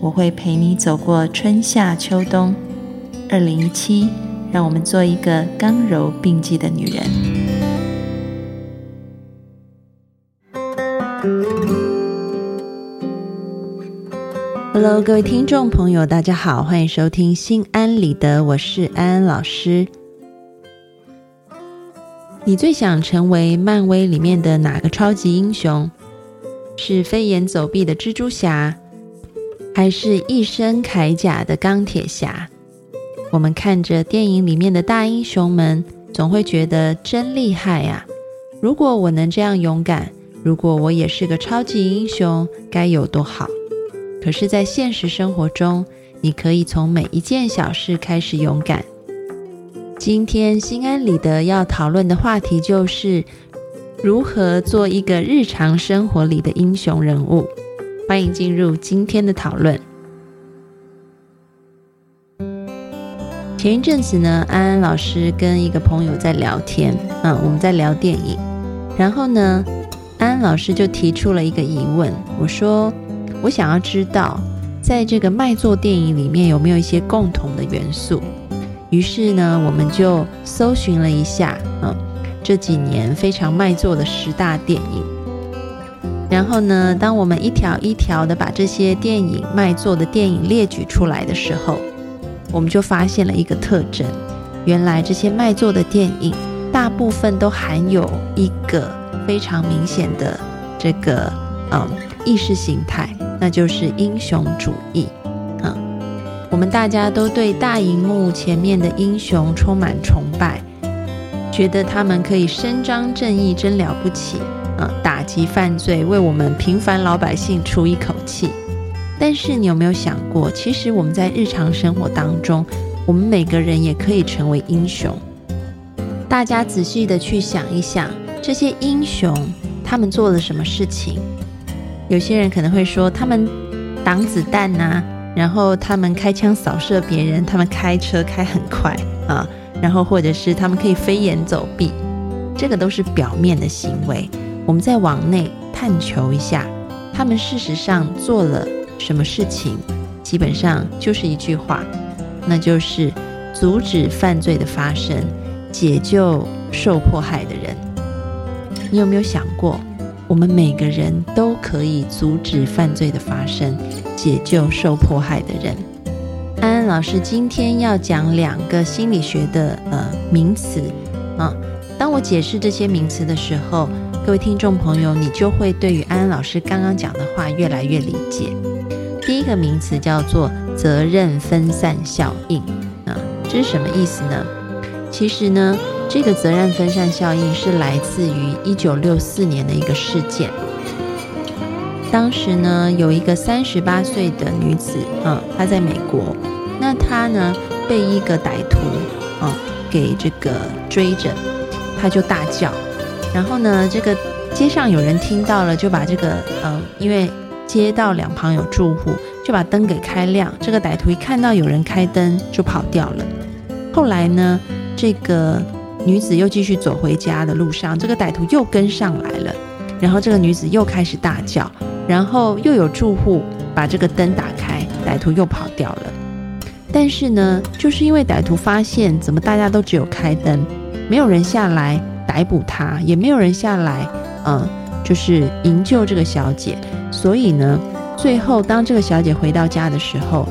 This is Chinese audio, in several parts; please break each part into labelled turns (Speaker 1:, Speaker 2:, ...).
Speaker 1: 我会陪你走过春夏秋冬。二零一七，让我们做一个刚柔并济的女人。Hello，各位听众朋友，大家好，欢迎收听《心安理得》，我是安安老师。你最想成为漫威里面的哪个超级英雄？是飞檐走壁的蜘蛛侠，还是一身铠甲的钢铁侠？我们看着电影里面的大英雄们，总会觉得真厉害呀！如果我能这样勇敢，如果我也是个超级英雄，该有多好！可是，在现实生活中，你可以从每一件小事开始勇敢。今天心安理得要讨论的话题就是如何做一个日常生活里的英雄人物。欢迎进入今天的讨论。前一阵子呢，安安老师跟一个朋友在聊天，嗯，我们在聊电影，然后呢，安安老师就提出了一个疑问，我说我想要知道，在这个卖座电影里面有没有一些共同的元素。于是呢，我们就搜寻了一下，嗯，这几年非常卖座的十大电影。然后呢，当我们一条一条的把这些电影卖座的电影列举出来的时候，我们就发现了一个特征：原来这些卖座的电影大部分都含有一个非常明显的这个嗯意识形态，那就是英雄主义。嗯我们大家都对大荧幕前面的英雄充满崇拜，觉得他们可以伸张正义，真了不起。啊！打击犯罪，为我们平凡老百姓出一口气。但是你有没有想过，其实我们在日常生活当中，我们每个人也可以成为英雄。大家仔细的去想一想，这些英雄他们做了什么事情？有些人可能会说，他们挡子弹呐。然后他们开枪扫射别人，他们开车开很快啊，然后或者是他们可以飞檐走壁，这个都是表面的行为。我们再往内探求一下，他们事实上做了什么事情？基本上就是一句话，那就是阻止犯罪的发生，解救受迫害的人。你有没有想过？我们每个人都可以阻止犯罪的发生，解救受迫害的人。安安老师今天要讲两个心理学的呃名词啊。当我解释这些名词的时候，各位听众朋友，你就会对于安安老师刚刚讲的话越来越理解。第一个名词叫做责任分散效应啊，这是什么意思呢？其实呢。这个责任分散效应是来自于一九六四年的一个事件。当时呢，有一个三十八岁的女子，嗯，她在美国，那她呢被一个歹徒，嗯，给这个追着，她就大叫，然后呢，这个街上有人听到了，就把这个，呃，因为街道两旁有住户，就把灯给开亮。这个歹徒一看到有人开灯，就跑掉了。后来呢，这个。女子又继续走回家的路上，这个歹徒又跟上来了，然后这个女子又开始大叫，然后又有住户把这个灯打开，歹徒又跑掉了。但是呢，就是因为歹徒发现怎么大家都只有开灯，没有人下来逮捕他，也没有人下来，嗯，就是营救这个小姐，所以呢，最后当这个小姐回到家的时候，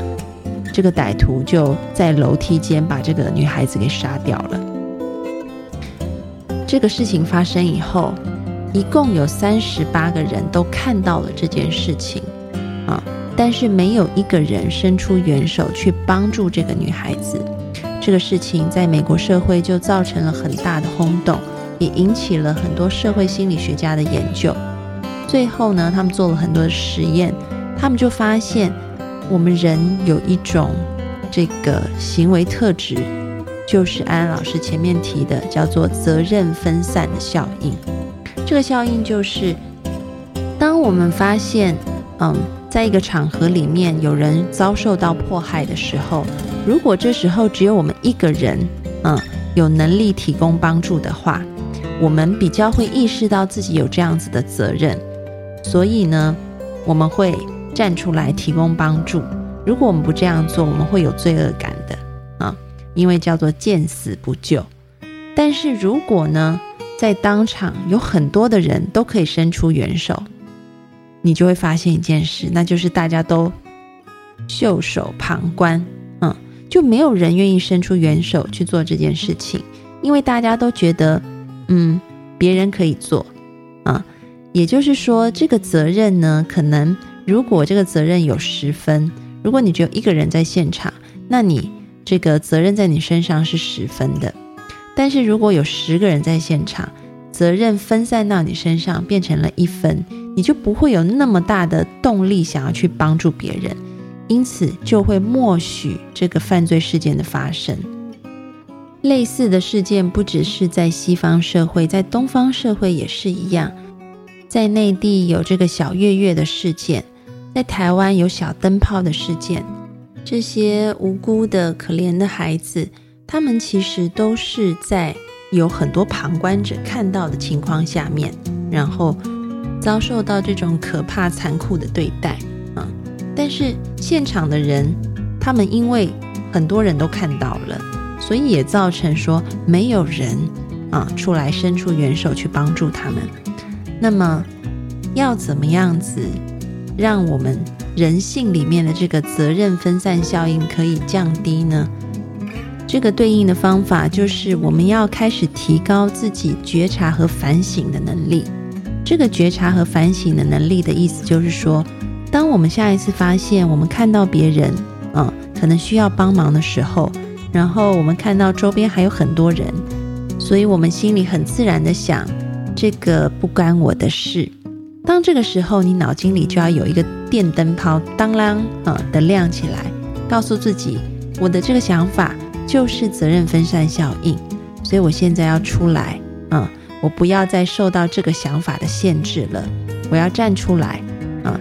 Speaker 1: 这个歹徒就在楼梯间把这个女孩子给杀掉了。这个事情发生以后，一共有三十八个人都看到了这件事情，啊，但是没有一个人伸出援手去帮助这个女孩子。这个事情在美国社会就造成了很大的轰动，也引起了很多社会心理学家的研究。最后呢，他们做了很多实验，他们就发现，我们人有一种这个行为特质，就是安安老师前面提的，叫做责任分散的效应。这个效应就是，当我们发现，嗯，在一个场合里面有人遭受到迫害的时候，如果这时候只有我们一个人，嗯，有能力提供帮助的话，我们比较会意识到自己有这样子的责任，所以呢，我们会站出来提供帮助。如果我们不这样做，我们会有罪恶感的啊，因为叫做见死不救。但是如果呢？在当场有很多的人都可以伸出援手，你就会发现一件事，那就是大家都袖手旁观，嗯，就没有人愿意伸出援手去做这件事情，因为大家都觉得，嗯，别人可以做，啊，也就是说，这个责任呢，可能如果这个责任有十分，如果你只有一个人在现场，那你这个责任在你身上是十分的。但是如果有十个人在现场，责任分散到你身上，变成了一分，你就不会有那么大的动力想要去帮助别人，因此就会默许这个犯罪事件的发生。类似的事件不只是在西方社会，在东方社会也是一样。在内地有这个小月月的事件，在台湾有小灯泡的事件，这些无辜的可怜的孩子。他们其实都是在有很多旁观者看到的情况下面，然后遭受到这种可怕残酷的对待啊！但是现场的人，他们因为很多人都看到了，所以也造成说没有人啊出来伸出援手去帮助他们。那么要怎么样子让我们人性里面的这个责任分散效应可以降低呢？这个对应的方法就是，我们要开始提高自己觉察和反省的能力。这个觉察和反省的能力的意思就是说，当我们下一次发现我们看到别人，嗯，可能需要帮忙的时候，然后我们看到周边还有很多人，所以我们心里很自然的想，这个不关我的事。当这个时候，你脑筋里就要有一个电灯泡，当啷啊的亮起来，告诉自己，我的这个想法。就是责任分散效应，所以我现在要出来，嗯，我不要再受到这个想法的限制了，我要站出来，啊，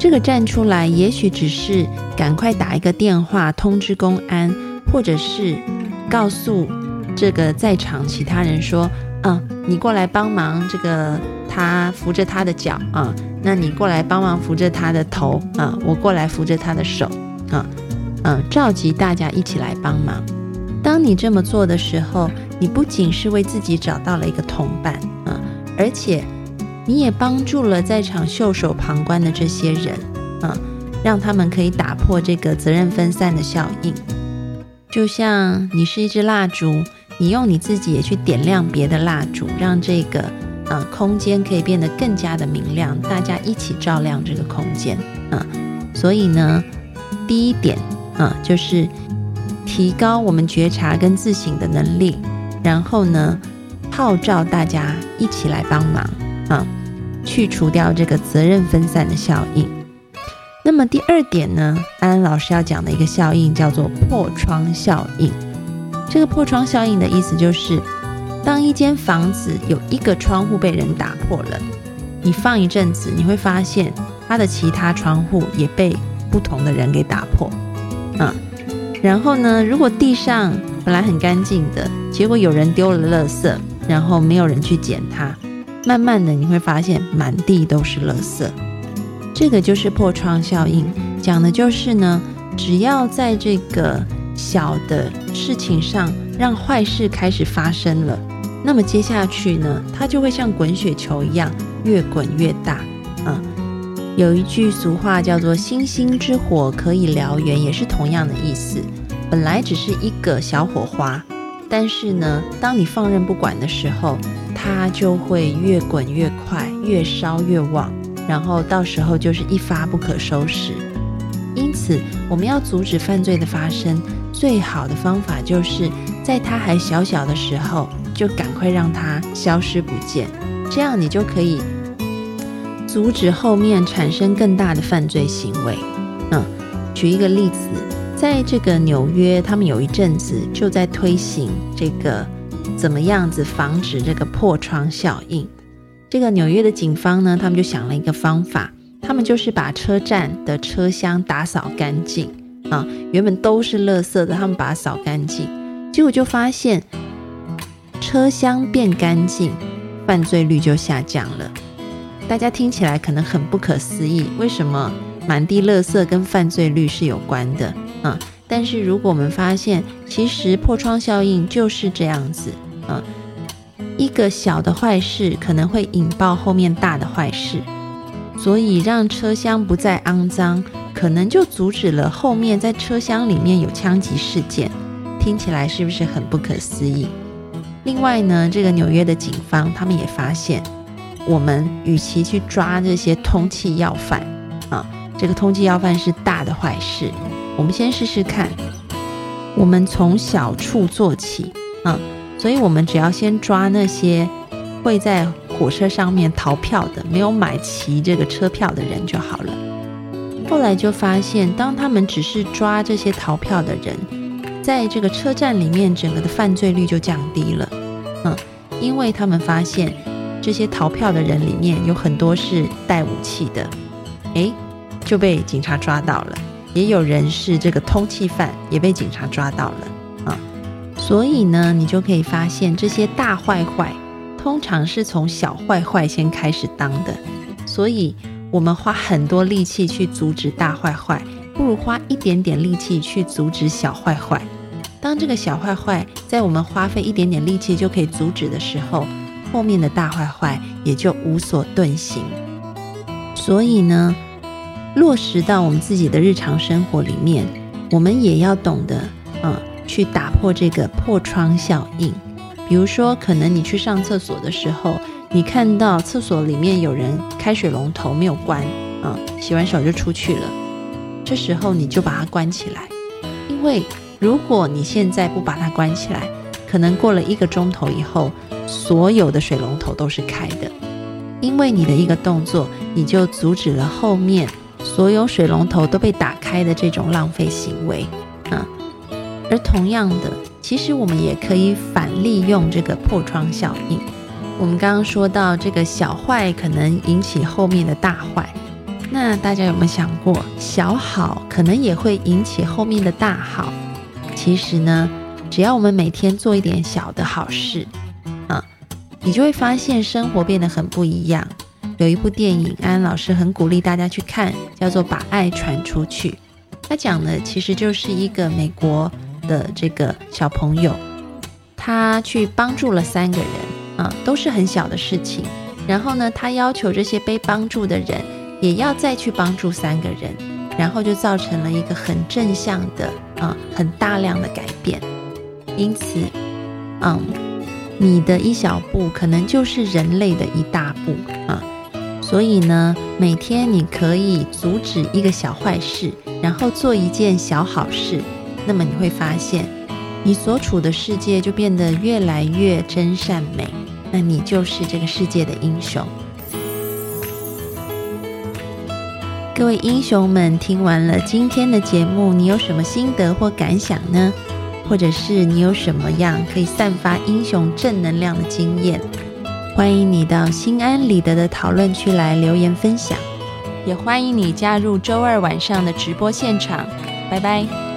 Speaker 1: 这个站出来也许只是赶快打一个电话通知公安，或者是告诉这个在场其他人说，嗯，你过来帮忙，这个他扶着他的脚啊，那你过来帮忙扶着他的头啊，我过来扶着他的手啊。嗯，召集大家一起来帮忙。当你这么做的时候，你不仅是为自己找到了一个同伴，啊，而且你也帮助了在场袖手旁观的这些人，啊，让他们可以打破这个责任分散的效应。就像你是一支蜡烛，你用你自己也去点亮别的蜡烛，让这个嗯空间可以变得更加的明亮，大家一起照亮这个空间，嗯，所以呢，第一点。啊，就是提高我们觉察跟自省的能力，然后呢，号召大家一起来帮忙啊，去除掉这个责任分散的效应。那么第二点呢，安安老师要讲的一个效应叫做破窗效应。这个破窗效应的意思就是，当一间房子有一个窗户被人打破了，你放一阵子，你会发现它的其他窗户也被不同的人给打破。嗯，然后呢？如果地上本来很干净的，结果有人丢了垃圾，然后没有人去捡它，慢慢的你会发现满地都是垃圾。这个就是破窗效应，讲的就是呢，只要在这个小的事情上让坏事开始发生了，那么接下去呢，它就会像滚雪球一样越滚越大。嗯。有一句俗话叫做“星星之火可以燎原”，也是同样的意思。本来只是一个小火花，但是呢，当你放任不管的时候，它就会越滚越快，越烧越旺，然后到时候就是一发不可收拾。因此，我们要阻止犯罪的发生，最好的方法就是在它还小小的时候，就赶快让它消失不见，这样你就可以。阻止后面产生更大的犯罪行为，嗯。举一个例子，在这个纽约，他们有一阵子就在推行这个怎么样子防止这个破窗效应。这个纽约的警方呢，他们就想了一个方法，他们就是把车站的车厢打扫干净啊，原本都是垃圾的，他们把它扫干净，结果就发现车厢变干净，犯罪率就下降了。大家听起来可能很不可思议，为什么满地垃圾跟犯罪率是有关的啊？但是如果我们发现，其实破窗效应就是这样子啊，一个小的坏事可能会引爆后面大的坏事，所以让车厢不再肮脏，可能就阻止了后面在车厢里面有枪击事件。听起来是不是很不可思议？另外呢，这个纽约的警方他们也发现。我们与其去抓这些通缉要犯啊，这个通缉要犯是大的坏事。我们先试试看，我们从小处做起啊，所以我们只要先抓那些会在火车上面逃票的、没有买齐这个车票的人就好了。后来就发现，当他们只是抓这些逃票的人，在这个车站里面，整个的犯罪率就降低了。嗯，因为他们发现。这些逃票的人里面有很多是带武器的，诶，就被警察抓到了。也有人是这个通缉犯，也被警察抓到了。所以呢，你就可以发现，这些大坏坏通常是从小坏坏先开始当的。所以，我们花很多力气去阻止大坏坏，不如花一点点力气去阻止小坏坏。当这个小坏坏在我们花费一点点力气就可以阻止的时候，后面的大坏坏也就无所遁形，所以呢，落实到我们自己的日常生活里面，我们也要懂得，嗯，去打破这个破窗效应。比如说，可能你去上厕所的时候，你看到厕所里面有人开水龙头没有关，啊，洗完手就出去了，这时候你就把它关起来，因为如果你现在不把它关起来，可能过了一个钟头以后。所有的水龙头都是开的，因为你的一个动作，你就阻止了后面所有水龙头都被打开的这种浪费行为啊。而同样的，其实我们也可以反利用这个破窗效应。我们刚刚说到这个小坏可能引起后面的大坏，那大家有没有想过，小好可能也会引起后面的大好？其实呢，只要我们每天做一点小的好事。啊你就会发现生活变得很不一样。有一部电影，安安老师很鼓励大家去看，叫做《把爱传出去》。他讲的其实就是一个美国的这个小朋友，他去帮助了三个人啊，都是很小的事情。然后呢，他要求这些被帮助的人也要再去帮助三个人，然后就造成了一个很正向的啊，很大量的改变。因此，嗯。你的一小步，可能就是人类的一大步啊！所以呢，每天你可以阻止一个小坏事，然后做一件小好事，那么你会发现，你所处的世界就变得越来越真善美，那你就是这个世界的英雄。各位英雄们，听完了今天的节目，你有什么心得或感想呢？或者是你有什么样可以散发英雄正能量的经验？欢迎你到心安理得的讨论区来留言分享，也欢迎你加入周二晚上的直播现场。拜拜。